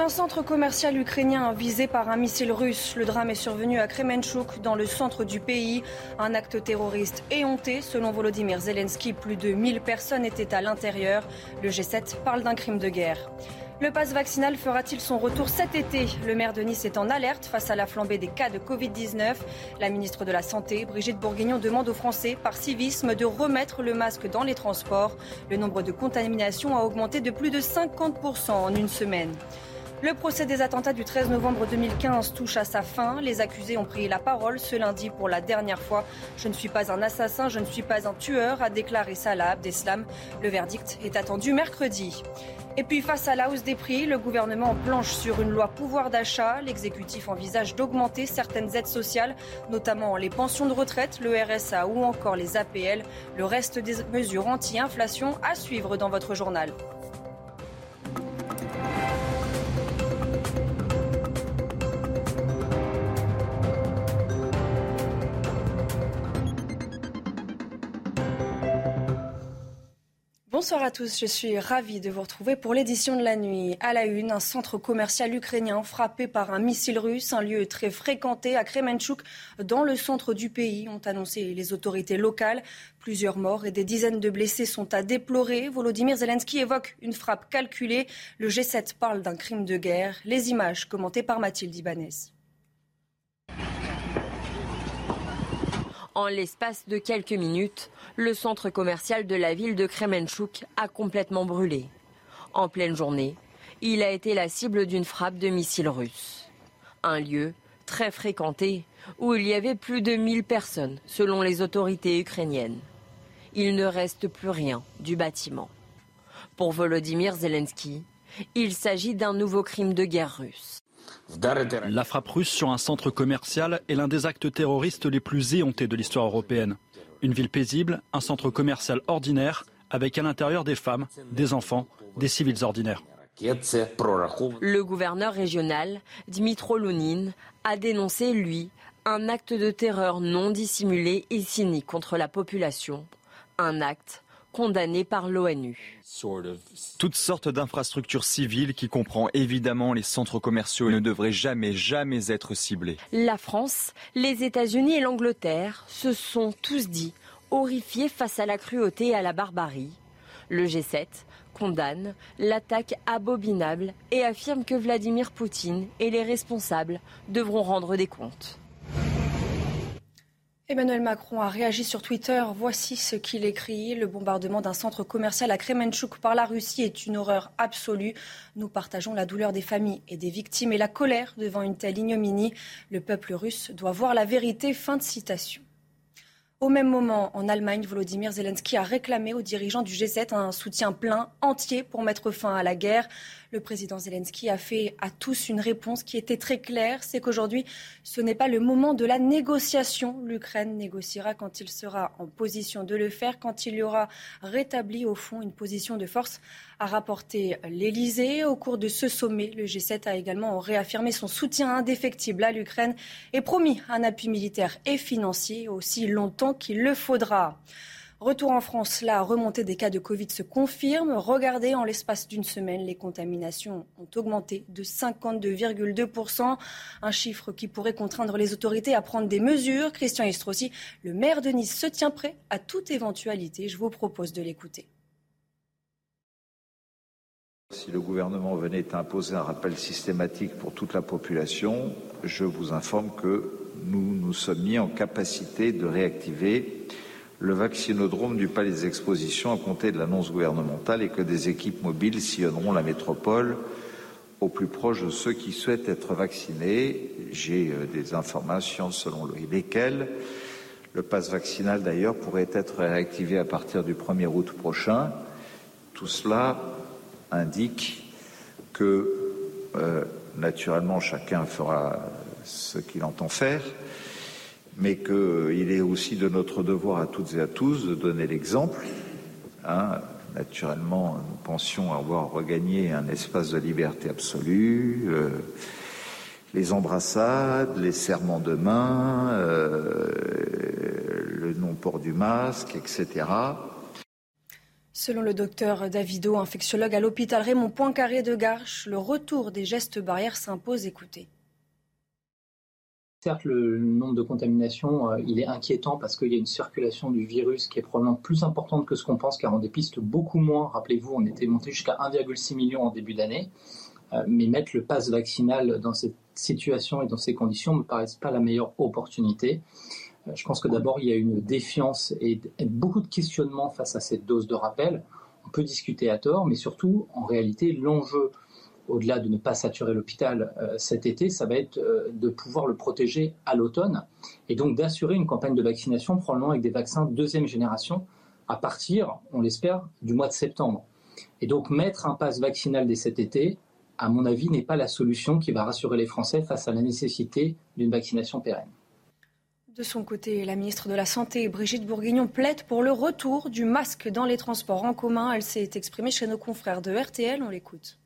Un centre commercial ukrainien visé par un missile russe. Le drame est survenu à Kremenchuk, dans le centre du pays. Un acte terroriste éhonté. Selon Volodymyr Zelensky, plus de 1000 personnes étaient à l'intérieur. Le G7 parle d'un crime de guerre. Le pass vaccinal fera-t-il son retour cet été? Le maire de Nice est en alerte face à la flambée des cas de Covid-19. La ministre de la Santé, Brigitte Bourguignon, demande aux Français, par civisme, de remettre le masque dans les transports. Le nombre de contaminations a augmenté de plus de 50% en une semaine. Le procès des attentats du 13 novembre 2015 touche à sa fin. Les accusés ont pris la parole ce lundi pour la dernière fois. Je ne suis pas un assassin, je ne suis pas un tueur, a déclaré Salah Abdeslam. Le verdict est attendu mercredi. Et puis face à la hausse des prix, le gouvernement planche sur une loi pouvoir d'achat. L'exécutif envisage d'augmenter certaines aides sociales, notamment les pensions de retraite, le RSA ou encore les APL. Le reste des mesures anti-inflation à suivre dans votre journal. Bonsoir à tous, je suis ravie de vous retrouver pour l'édition de la nuit. À la une, un centre commercial ukrainien frappé par un missile russe, un lieu très fréquenté à Kremenchuk, dans le centre du pays, ont annoncé les autorités locales. Plusieurs morts et des dizaines de blessés sont à déplorer. Volodymyr Zelensky évoque une frappe calculée. Le G7 parle d'un crime de guerre. Les images commentées par Mathilde Ibanez. En l'espace de quelques minutes, le centre commercial de la ville de Kremenchuk a complètement brûlé. En pleine journée, il a été la cible d'une frappe de missiles russes. Un lieu très fréquenté où il y avait plus de 1000 personnes selon les autorités ukrainiennes. Il ne reste plus rien du bâtiment. Pour Volodymyr Zelensky, il s'agit d'un nouveau crime de guerre russe. La frappe russe sur un centre commercial est l'un des actes terroristes les plus éhontés de l'histoire européenne. Une ville paisible, un centre commercial ordinaire, avec à l'intérieur des femmes, des enfants, des civils ordinaires. Le gouverneur régional, Dmitro Lounine, a dénoncé, lui, un acte de terreur non dissimulé et cynique contre la population. Un acte condamné par l'ONU. Toutes sortes d'infrastructures civiles qui comprend évidemment les centres commerciaux ne devraient jamais, jamais être ciblés. La France, les États-Unis et l'Angleterre se sont tous dit horrifiés face à la cruauté et à la barbarie. Le G7 condamne l'attaque abominable et affirme que Vladimir Poutine et les responsables devront rendre des comptes. Emmanuel Macron a réagi sur Twitter. Voici ce qu'il écrit. Le bombardement d'un centre commercial à Kremenchuk par la Russie est une horreur absolue. Nous partageons la douleur des familles et des victimes et la colère devant une telle ignominie. Le peuple russe doit voir la vérité. Fin de citation. Au même moment, en Allemagne, Volodymyr Zelensky a réclamé aux dirigeants du G7 un soutien plein, entier, pour mettre fin à la guerre. Le président Zelensky a fait à tous une réponse qui était très claire, c'est qu'aujourd'hui, ce n'est pas le moment de la négociation. L'Ukraine négociera quand il sera en position de le faire, quand il y aura rétabli au fond une position de force, a rapporté l'Elysée. Au cours de ce sommet, le G7 a également réaffirmé son soutien indéfectible à l'Ukraine et promis un appui militaire et financier aussi longtemps qu'il le faudra. Retour en France, la remontée des cas de Covid se confirme. Regardez, en l'espace d'une semaine, les contaminations ont augmenté de 52,2%, un chiffre qui pourrait contraindre les autorités à prendre des mesures. Christian Estrosi, le maire de Nice, se tient prêt à toute éventualité. Je vous propose de l'écouter. Si le gouvernement venait à imposer un rappel systématique pour toute la population, je vous informe que nous nous sommes mis en capacité de réactiver le vaccinodrome du Palais des Expositions à compter de l'annonce gouvernementale et que des équipes mobiles sillonneront la métropole au plus proche de ceux qui souhaitent être vaccinés. J'ai euh, des informations selon lesquelles le passe vaccinal d'ailleurs pourrait être réactivé à partir du 1er août prochain. Tout cela indique que euh, naturellement chacun fera ce qu'il entend faire, mais qu'il est aussi de notre devoir à toutes et à tous de donner l'exemple. Hein. Naturellement, nous pensions avoir regagné un espace de liberté absolue, euh, les embrassades, les serments de main, euh, le non-port du masque, etc. Selon le docteur Davido, infectiologue à l'hôpital Raymond Poincaré de Garches, le retour des gestes barrières s'impose. Écoutez. Certes, le nombre de contaminations, euh, il est inquiétant parce qu'il y a une circulation du virus qui est probablement plus importante que ce qu'on pense, car on dépiste beaucoup moins. Rappelez-vous, on était monté jusqu'à 1,6 million en début d'année. Euh, mais mettre le pass vaccinal dans cette situation et dans ces conditions ne me paraît pas la meilleure opportunité. Euh, je pense que d'abord, il y a une défiance et beaucoup de questionnements face à cette dose de rappel. On peut discuter à tort, mais surtout, en réalité, l'enjeu au-delà de ne pas saturer l'hôpital euh, cet été, ça va être euh, de pouvoir le protéger à l'automne et donc d'assurer une campagne de vaccination probablement avec des vaccins deuxième génération à partir, on l'espère, du mois de septembre. Et donc mettre un pass vaccinal dès cet été, à mon avis, n'est pas la solution qui va rassurer les Français face à la nécessité d'une vaccination pérenne. De son côté, la ministre de la Santé, Brigitte Bourguignon, plaide pour le retour du masque dans les transports en commun. Elle s'est exprimée chez nos confrères de RTL. On l'écoute.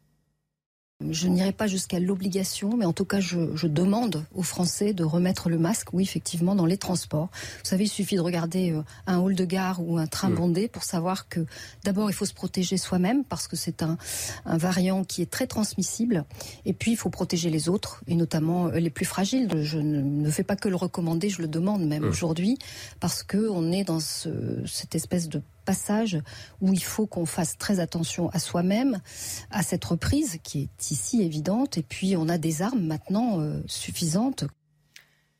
Je n'irai pas jusqu'à l'obligation, mais en tout cas, je, demande aux Français de remettre le masque, oui, effectivement, dans les transports. Vous savez, il suffit de regarder euh, un hall de gare ou un train bondé pour savoir que d'abord, il faut se protéger soi-même parce que c'est un, variant qui est très transmissible. Et puis, il faut protéger les autres, et notamment euh, les plus fragiles. Je ne, fais pas que le recommander, je le demande même aujourd'hui, parce qu'on est dans cette espèce de passage où il faut qu'on fasse très attention à soi-même, à cette reprise qui est ici évidente, et puis on a des armes maintenant euh, suffisantes.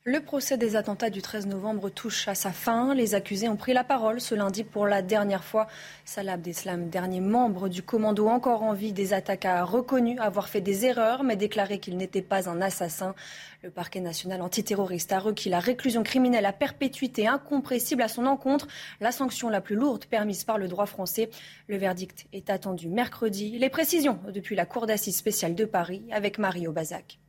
Le procès des attentats du 13 novembre touche à sa fin. Les accusés ont pris la parole ce lundi pour la dernière fois. Salah Abdeslam, dernier membre du commando encore en vie des attaques, a reconnu avoir fait des erreurs, mais déclaré qu'il n'était pas un assassin. Le parquet national antiterroriste a requis la réclusion criminelle à perpétuité incompressible à son encontre, la sanction la plus lourde permise par le droit français. Le verdict est attendu mercredi. Les précisions depuis la Cour d'assises spéciale de Paris avec Mario Bazac.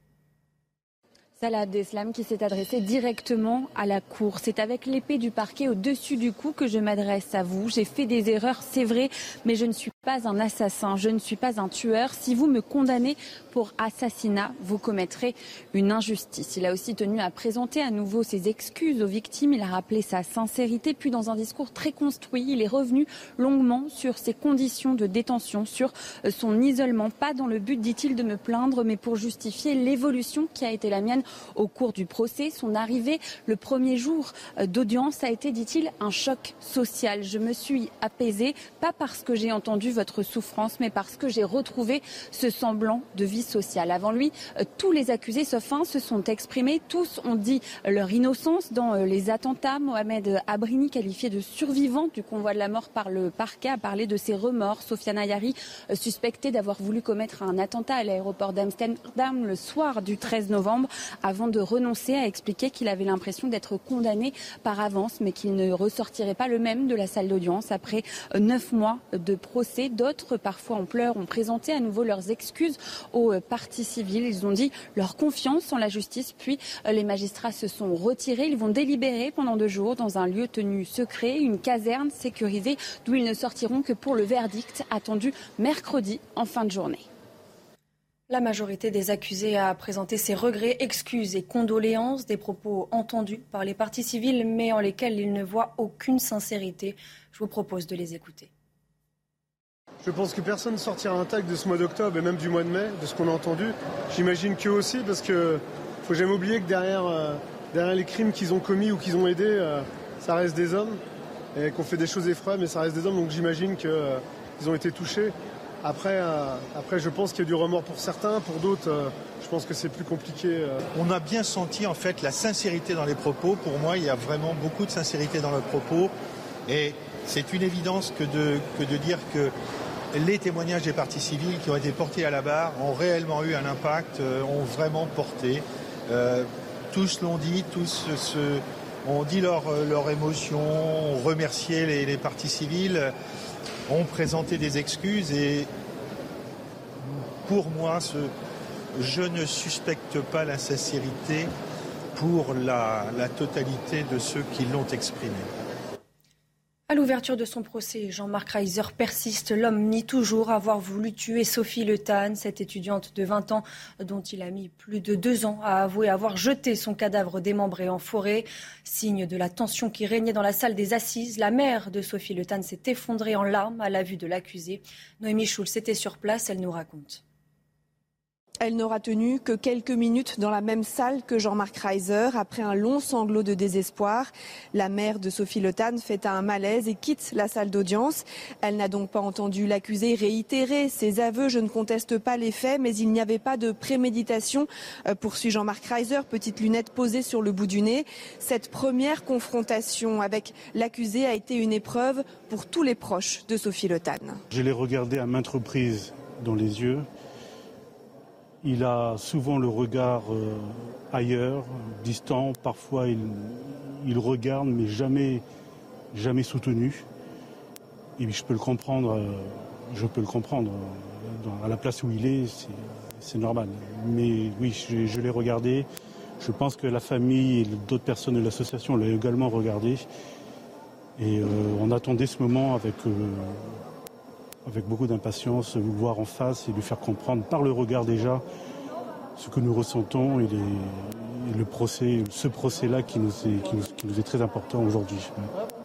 Salah Abdeslam qui s'est adressé directement à la Cour. C'est avec l'épée du parquet au-dessus du cou que je m'adresse à vous. J'ai fait des erreurs, c'est vrai, mais je ne suis pas un assassin, je ne suis pas un tueur. Si vous me condamnez pour assassinat, vous commettrez une injustice. Il a aussi tenu à présenter à nouveau ses excuses aux victimes. Il a rappelé sa sincérité, puis dans un discours très construit, il est revenu longuement sur ses conditions de détention, sur son isolement, pas dans le but, dit-il, de me plaindre, mais pour justifier l'évolution qui a été la mienne au cours du procès. Son arrivée le premier jour euh, d'audience a été, dit-il, un choc social. Je me suis apaisée, pas parce que j'ai entendu votre souffrance, mais parce que j'ai retrouvé ce semblant de vie sociale. Avant lui, euh, tous les accusés, sauf un, se sont exprimés. Tous ont dit leur innocence dans euh, les attentats. Mohamed Abrini, qualifié de survivant du convoi de la mort par le parquet, a parlé de ses remords. Sofiane Ayari, suspectée d'avoir voulu commettre un attentat à l'aéroport d'Amsterdam le soir du 13 novembre, avant de renoncer à expliquer qu'il avait l'impression d'être condamné par avance, mais qu'il ne ressortirait pas le même de la salle d'audience après neuf mois de procès. D'autres, parfois en pleurs, ont présenté à nouveau leurs excuses aux partis civils. Ils ont dit leur confiance en la justice, puis les magistrats se sont retirés. Ils vont délibérer pendant deux jours dans un lieu tenu secret, une caserne sécurisée, d'où ils ne sortiront que pour le verdict attendu mercredi en fin de journée. La majorité des accusés a présenté ses regrets, excuses et condoléances, des propos entendus par les partis civils, mais en lesquels ils ne voient aucune sincérité. Je vous propose de les écouter. Je pense que personne ne sortira intact de ce mois d'octobre et même du mois de mai, de ce qu'on a entendu. J'imagine qu'eux aussi, parce qu'il faut jamais oublier que derrière, euh, derrière les crimes qu'ils ont commis ou qu'ils ont aidés, euh, ça reste des hommes, et qu'on fait des choses effroyables, mais ça reste des hommes, donc j'imagine qu'ils euh, ont été touchés. Après, euh, après je pense qu'il y a du remords pour certains, pour d'autres, euh, je pense que c'est plus compliqué. Euh. On a bien senti en fait la sincérité dans les propos. Pour moi, il y a vraiment beaucoup de sincérité dans le propos. Et c'est une évidence que de, que de dire que les témoignages des partis civils qui ont été portés à la barre ont réellement eu un impact, ont vraiment porté. tous l'ont dit, tous ont dit leur, leur émotion, ont remercié les, les partis civils ont présenté des excuses et pour moi, je ne suspecte pas l'insincérité pour la, la totalité de ceux qui l'ont exprimé. À l'ouverture de son procès, Jean-Marc Reiser persiste. L'homme nie toujours avoir voulu tuer Sophie Le Tan, cette étudiante de 20 ans dont il a mis plus de deux ans à avouer avoir jeté son cadavre démembré en forêt. Signe de la tension qui régnait dans la salle des assises, la mère de Sophie Le Tan s'est effondrée en larmes à la vue de l'accusé. Noémie Schulz était sur place, elle nous raconte. Elle n'aura tenu que quelques minutes dans la même salle que Jean-Marc Reiser. Après un long sanglot de désespoir, la mère de Sophie Le fait un malaise et quitte la salle d'audience. Elle n'a donc pas entendu l'accusé réitérer ses aveux. Je ne conteste pas les faits, mais il n'y avait pas de préméditation, euh, poursuit Jean-Marc Reiser, petite lunette posée sur le bout du nez. Cette première confrontation avec l'accusé a été une épreuve pour tous les proches de Sophie Le Je l'ai regardé à maintes reprises dans les yeux. Il a souvent le regard euh, ailleurs, distant. Parfois, il, regarde, mais jamais, jamais soutenu. Et je peux le comprendre. Euh, je peux le comprendre. à la place où il est, c'est normal. Mais oui, je, l'ai regardé. Je pense que la famille et d'autres personnes de l'association l'ont également regardé. Et euh, on attendait ce moment avec, avec beaucoup d'impatience, vous voir en face et lui faire comprendre par le regard déjà ce que nous ressentons et, le procès, ce procès-là qui, qui nous est très important aujourd'hui.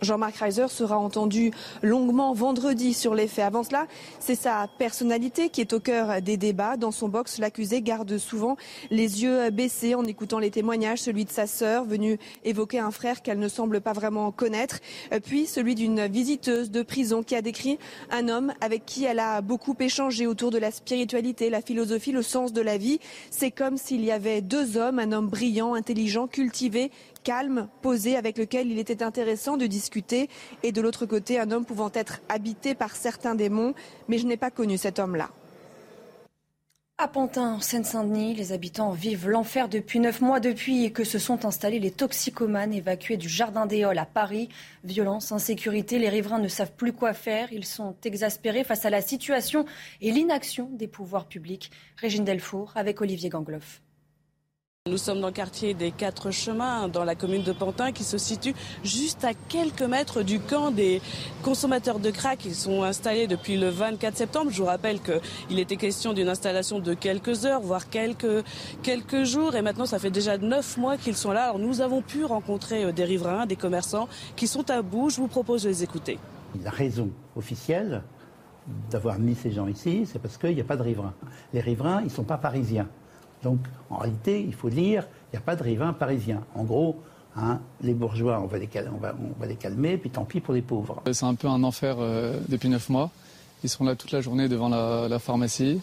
Jean-Marc Reiser sera entendu longuement vendredi sur les faits. Avant cela, c'est sa personnalité qui est au cœur des débats. Dans son box, l'accusé garde souvent les yeux baissés en écoutant les témoignages, celui de sa sœur venue évoquer un frère qu'elle ne semble pas vraiment connaître, puis celui d'une visiteuse de prison qui a décrit un homme avec qui elle a beaucoup échangé autour de la spiritualité, la philosophie, le sens de la vie. C'est comme s'il y avait deux hommes, un homme brillant, intelligent, cultivé, calme, posé, avec lequel il était intéressant de discuter, et de l'autre côté, un homme pouvant être habité par certains démons, mais je n'ai pas connu cet homme-là. À Pantin, en Seine-Saint-Denis, les habitants vivent l'enfer depuis neuf mois depuis que se sont installés les toxicomanes évacués du Jardin des Halles à Paris. Violence, insécurité, les riverains ne savent plus quoi faire. Ils sont exaspérés face à la situation et l'inaction des pouvoirs publics. Régine Delfour avec Olivier Gangloff. Nous sommes dans le quartier des Quatre Chemins, dans la commune de Pantin, qui se situe juste à quelques mètres du camp des consommateurs de crack. Ils sont installés depuis le 24 septembre. Je vous rappelle qu'il était question d'une installation de quelques heures, voire quelques, quelques jours. Et maintenant, ça fait déjà neuf mois qu'ils sont là. Alors, nous avons pu rencontrer euh, des riverains, des commerçants qui sont à bout. Je vous propose de les écouter. La raison officielle d'avoir mis ces gens ici, c'est parce qu'il n'y a pas de riverains. Les riverains, ils ne sont pas parisiens. Donc, en réalité, il faut dire, il n'y a pas de rivins parisiens. En gros, hein, les bourgeois, on va les, calmer, puis tant pis pour les pauvres. C'est un peu un enfer euh, depuis neuf mois. Ils sont là toute la journée devant la, pharmacie.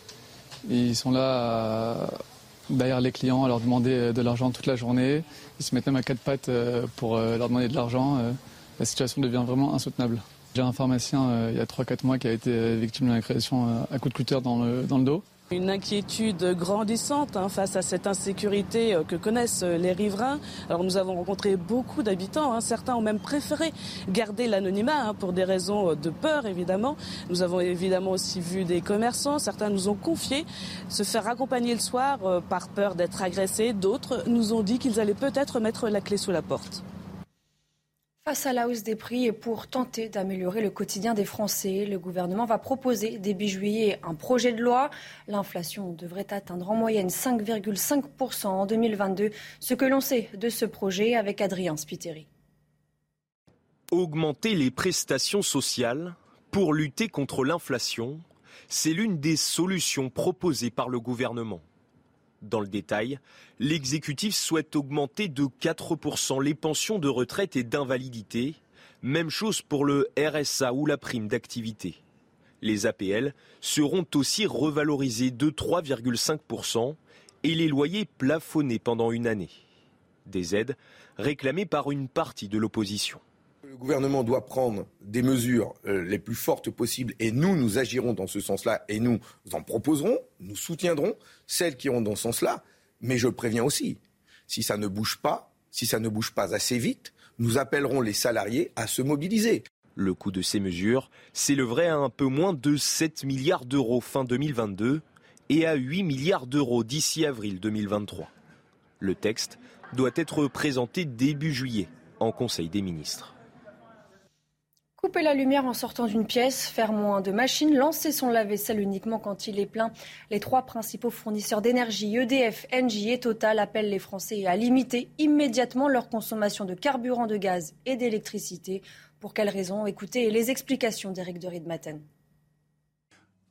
ils sont là derrière les clients à leur demander euh, de l'argent toute la journée. Ils se mettent même à quatre pattes euh, pour leur demander de l'argent. La situation devient vraiment insoutenable. J'ai un pharmacien il y a 3-4 mois qui a été victime d'une agression à coup de cutter dans le dos. Une inquiétude grandissante hein, face à cette insécurité euh, que connaissent euh, les riverains. Alors nous avons rencontré beaucoup d'habitants. Hein. Certains ont même préféré garder l'anonymat hein, pour des raisons euh, de peur évidemment. Nous avons évidemment aussi vu des commerçants. Certains nous ont confié se faire accompagner le soir par peur d'être agressés. D'autres nous ont dit qu'ils allaient peut-être mettre la clé sous la porte. Face à la hausse des prix et pour tenter d'améliorer le quotidien des Français, le gouvernement va proposer début juillet un projet de loi. L'inflation devrait atteindre en moyenne 5,5% en 2022. Ce que l'on sait de ce projet avec Adrien Spiteri. Augmenter les prestations sociales pour lutter contre l'inflation, c'est l'une des solutions proposées par le gouvernement. Dans le détail, l'exécutif souhaite augmenter de 4% les pensions de retraite et d'invalidité. Même chose pour le RSA ou la prime d'activité. Les APL seront aussi revalorisés de 3,5% et les loyers plafonnés pendant une année. Des aides réclamées par une partie de l'opposition. Le gouvernement doit prendre des mesures euh, les plus fortes possibles et nous, nous agirons dans ce sens-là et nous en proposerons, nous soutiendrons celles qui iront dans ce sens-là. Mais je préviens aussi, si ça ne bouge pas, si ça ne bouge pas assez vite, nous appellerons les salariés à se mobiliser. Le coût de ces mesures s'élèverait à un peu moins de 7 milliards d'euros fin 2022 et à 8 milliards d'euros d'ici avril 2023. Le texte doit être présenté début juillet en Conseil des ministres. Couper la lumière en sortant d'une pièce, faire moins de machines, lancer son lave-vaisselle uniquement quand il est plein. Les trois principaux fournisseurs d'énergie, EDF, Engie et Total, appellent les Français à limiter immédiatement leur consommation de carburant, de gaz et d'électricité. Pour quelles raisons? Écoutez les explications d'Éric de Riedmaten.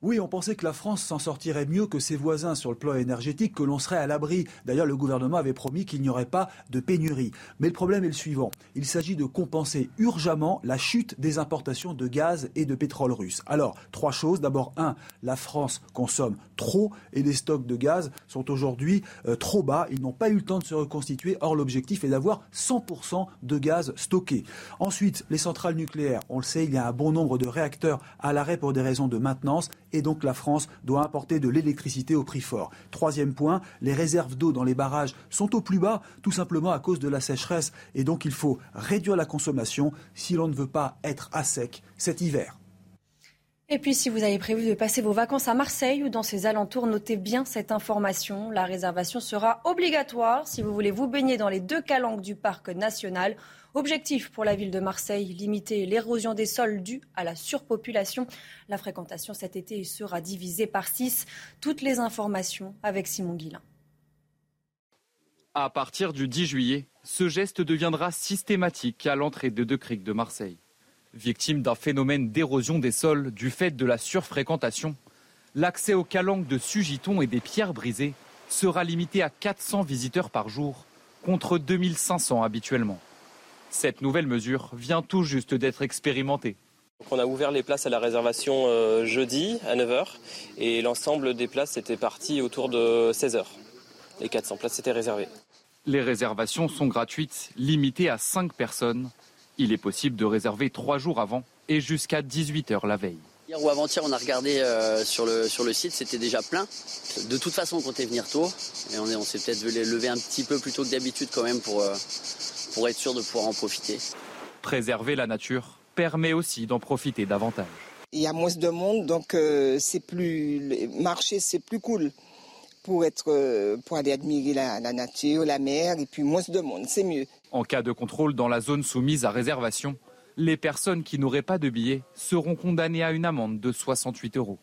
Oui, on pensait que la France s'en sortirait mieux que ses voisins sur le plan énergétique, que l'on serait à l'abri. D'ailleurs, le gouvernement avait promis qu'il n'y aurait pas de pénurie. Mais le problème est le suivant. Il s'agit de compenser urgemment la chute des importations de gaz et de pétrole russe. Alors, trois choses. D'abord, un, la France consomme trop et les stocks de gaz sont aujourd'hui euh, trop bas. Ils n'ont pas eu le temps de se reconstituer. Or, l'objectif est d'avoir 100% de gaz stocké. Ensuite, les centrales nucléaires. On le sait, il y a un bon nombre de réacteurs à l'arrêt pour des raisons de maintenance et donc la France doit importer de l'électricité au prix fort. Troisième point, les réserves d'eau dans les barrages sont au plus bas, tout simplement à cause de la sécheresse, et donc il faut réduire la consommation si l'on ne veut pas être à sec cet hiver. Et puis, si vous avez prévu de passer vos vacances à Marseille ou dans ses alentours, notez bien cette information. La réservation sera obligatoire si vous voulez vous baigner dans les deux calanques du parc national. Objectif pour la ville de Marseille, limiter l'érosion des sols due à la surpopulation. La fréquentation cet été sera divisée par six. Toutes les informations avec Simon Guillain. À partir du 10 juillet, ce geste deviendra systématique à l'entrée de Deux Criques de Marseille. Victime d'un phénomène d'érosion des sols du fait de la surfréquentation, l'accès aux calanques de Sugiton et des pierres brisées sera limité à 400 visiteurs par jour, contre 2500 habituellement. Cette nouvelle mesure vient tout juste d'être expérimentée. on a ouvert les places à la réservation euh, jeudi à 9h et l'ensemble des places était parti autour de 16h. Les 400 places étaient réservées. Les réservations sont gratuites, limitées à 5 personnes il est possible de réserver trois jours avant et jusqu'à 18h la veille. Hier ou avant-hier, on a regardé euh, sur, le, sur le site, c'était déjà plein. De toute façon, on comptait venir tôt. Et on, on s'est peut-être levé un petit peu plus tôt que d'habitude quand même pour, euh, pour être sûr de pouvoir en profiter. Préserver la nature permet aussi d'en profiter davantage. Il y a moins de monde, donc euh, c'est plus marcher, c'est plus cool pour être pour aller admirer la, la nature, la mer, et puis moins de monde, c'est mieux. En cas de contrôle dans la zone soumise à réservation, les personnes qui n'auraient pas de billets seront condamnées à une amende de 68 euros.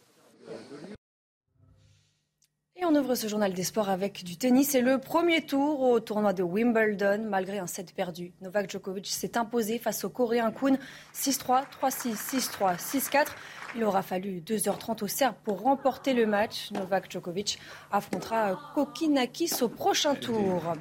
Et on ouvre ce journal des sports avec du tennis. C'est le premier tour au tournoi de Wimbledon. Malgré un set perdu, Novak Djokovic s'est imposé face au Coréen Kuhn 6-3, 3-6, 6-3, 6-4. Il aura fallu 2h30 au Serbe pour remporter le match. Novak Djokovic affrontera Kokinakis au prochain tour.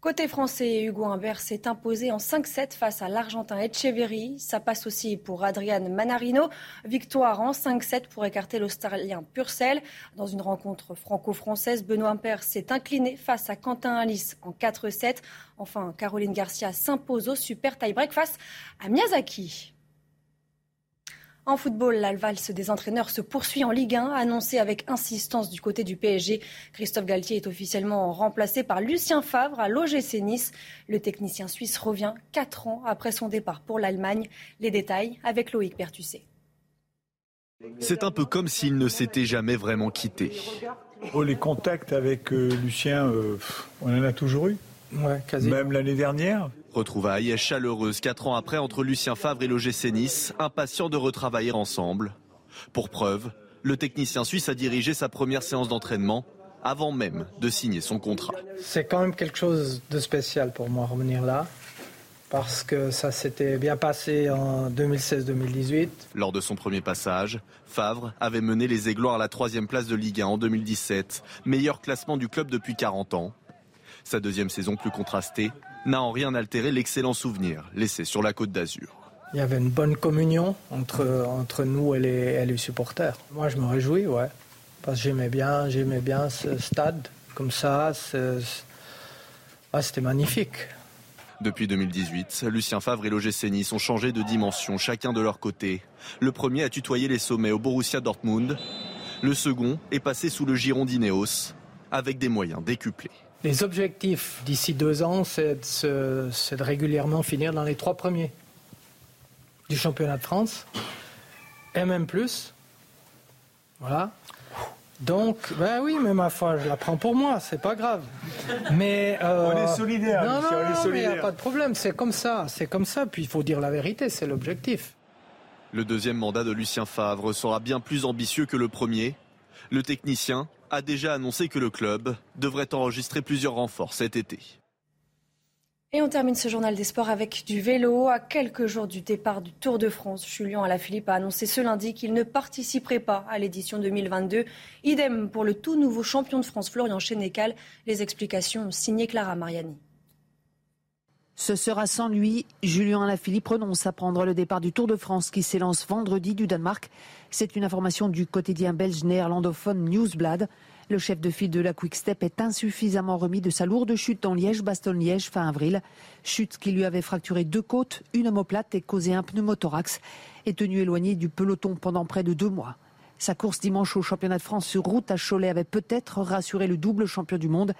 Côté français, Hugo Humbert s'est imposé en 5-7 face à l'Argentin Echeverry. Ça passe aussi pour Adrian Manarino. Victoire en 5-7 pour écarter l'Australien Purcell. Dans une rencontre franco-française, Benoît Humbert s'est incliné face à Quentin Alice en 4-7. Enfin, Caroline Garcia s'impose au super tie-break face à Miyazaki. En football, la valse des entraîneurs se poursuit en Ligue 1, annoncé avec insistance du côté du PSG. Christophe Galtier est officiellement remplacé par Lucien Favre à l'OGC Nice. Le technicien suisse revient quatre ans après son départ pour l'Allemagne. Les détails avec Loïc Bertusset. C'est un peu comme s'il ne s'était jamais vraiment quitté. Oh, les contacts avec euh, Lucien, euh, on en a toujours eu. Même l'année dernière. Retrouvailles chaleureuse quatre ans après entre Lucien Favre et l'OGC Nice, impatient de retravailler ensemble. Pour preuve, le technicien suisse a dirigé sa première séance d'entraînement avant même de signer son contrat. C'est quand même quelque chose de spécial pour moi revenir là parce que ça s'était bien passé en 2016-2018. Lors de son premier passage, Favre avait mené les Aigloirs à la troisième place de Ligue 1 en 2017, meilleur classement du club depuis 40 ans. Sa deuxième saison plus contrastée n'a en rien altéré l'excellent souvenir laissé sur la côte d'Azur. Il y avait une bonne communion entre, entre nous et les, les supporters. Moi, je me réjouis, ouais. Parce que j'aimais bien, j'aimais bien ce stade. Comme ça, ah, c'était magnifique. Depuis 2018, Lucien Favre et l'OGC Nice ont changé de dimension, chacun de leur côté. Le premier a tutoyé les sommets au Borussia Dortmund. Le second est passé sous le giron d'Ineos, avec des moyens décuplés. Les objectifs d'ici deux ans, c'est de, régulièrement finir dans les trois premiers du championnat de France, et même plus. Voilà. Donc, ben oui, mais ma foi, je la prends pour moi, c'est pas grave. Mais on est solidaire. Non, non, on est solidaire. il n'y a pas de problème. C'est comme ça. C'est comme ça. Puis il faut dire la vérité. C'est l'objectif. Le deuxième mandat de Lucien Favre sera bien plus ambitieux que le premier. Le technicien a déjà annoncé que le club devrait enregistrer plusieurs renforts cet été. Et on termine ce journal des sports avec du vélo. À quelques jours du départ du Tour de France, Julien Alaphilippe a annoncé ce lundi qu'il ne participerait pas à l'édition 2022. Idem pour le tout nouveau champion de France, Florian Chénécal. Les explications signées Clara Mariani. Ce sera sans lui. Julien Alaphilippe renonce à prendre le départ du Tour de France qui s'élance vendredi du Danemark. C'est une information du quotidien belge néerlandophone Newsblad. Le chef de file de la Quick Step est insuffisamment remis de sa lourde chute en Liège-Bastogne-Liège fin avril. Chute qui lui avait fracturé deux côtes, une omoplate et causé un pneumothorax. Est tenu éloigné du peloton pendant près de deux mois. Sa course dimanche au championnat de France sur route à Cholet avait peut-être rassuré le double champion du monde,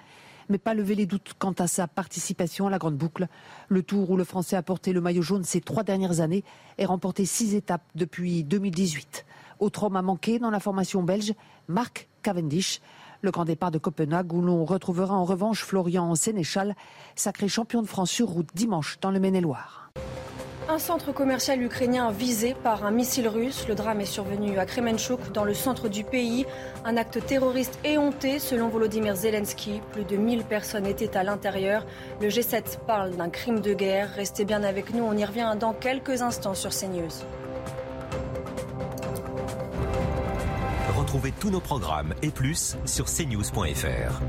mais pas levé les doutes quant à sa participation à la grande boucle. Le tour où le Français a porté le maillot jaune ces trois dernières années et remporté six étapes depuis 2018. Autre homme à manquer dans la formation belge, Marc Cavendish. Le grand départ de Copenhague où l'on retrouvera en revanche Florian Sénéchal, sacré champion de France sur route dimanche dans le Maine-et-Loire. Un centre commercial ukrainien visé par un missile russe. Le drame est survenu à Kremenchuk, dans le centre du pays. Un acte terroriste éhonté, selon Volodymyr Zelensky. Plus de 1000 personnes étaient à l'intérieur. Le G7 parle d'un crime de guerre. Restez bien avec nous, on y revient dans quelques instants sur CNews. Retrouvez tous nos programmes et plus sur cnews.fr.